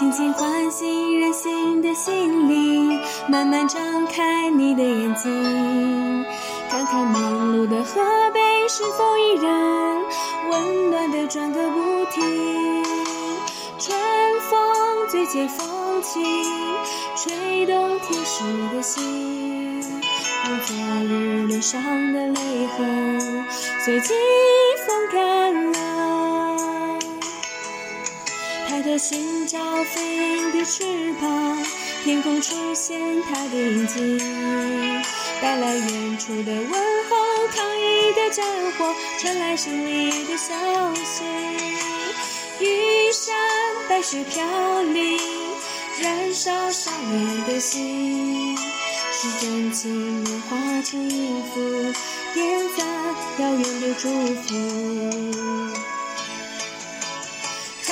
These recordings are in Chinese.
轻轻唤醒任性的心灵，慢慢张开你的眼睛，看看忙碌的河北是否依然温暖的转个不停。春风最解风情，吹动天使的心，让昨日脸上的泪痕随季风干了。寻找飞鹰的翅膀，天空出现它的影迹，带来远处的问候，抗议的战火传来胜利的消息。玉山白雪飘零，燃烧少年的心，是真情融化成音符，点赞遥远的祝福。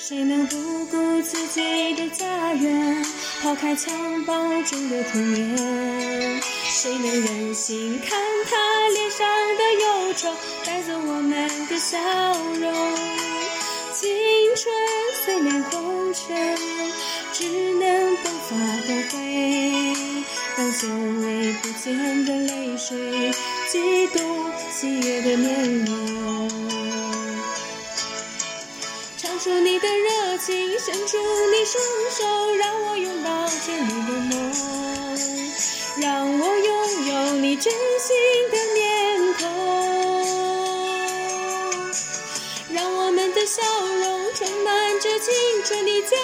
谁能不顾自己的家园，抛开襁褓中的童年？谁能忍心看他脸上的忧愁，带走我们的笑容？青春虽然红尘，只能白发的灰，让久违不见的泪水，激动喜悦的面容。唱出你的热情，伸出你双手，让我拥抱着你的梦，让我拥有你真心的面孔，让我们的笑容充满着青春的骄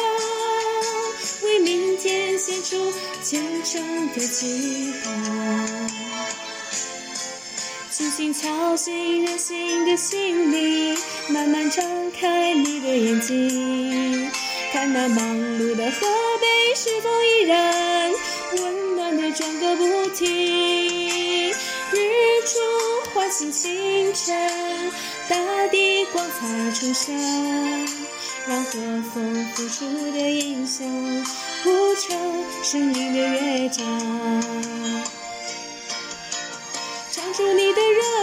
傲，为明天献出虔诚的祈祷。轻轻敲醒任性的心灵，慢慢张开你的眼睛，看那忙碌的河北是否依然温暖的转个不停。日出唤醒清晨，大地光彩重生，让和风拂出的音响谱成生命的乐章。唱出你的